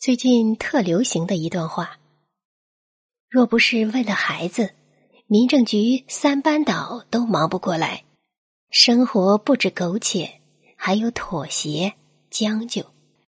最近特流行的一段话。若不是为了孩子民政局三班倒都忙不过来。生活不止苟且还有妥协将就。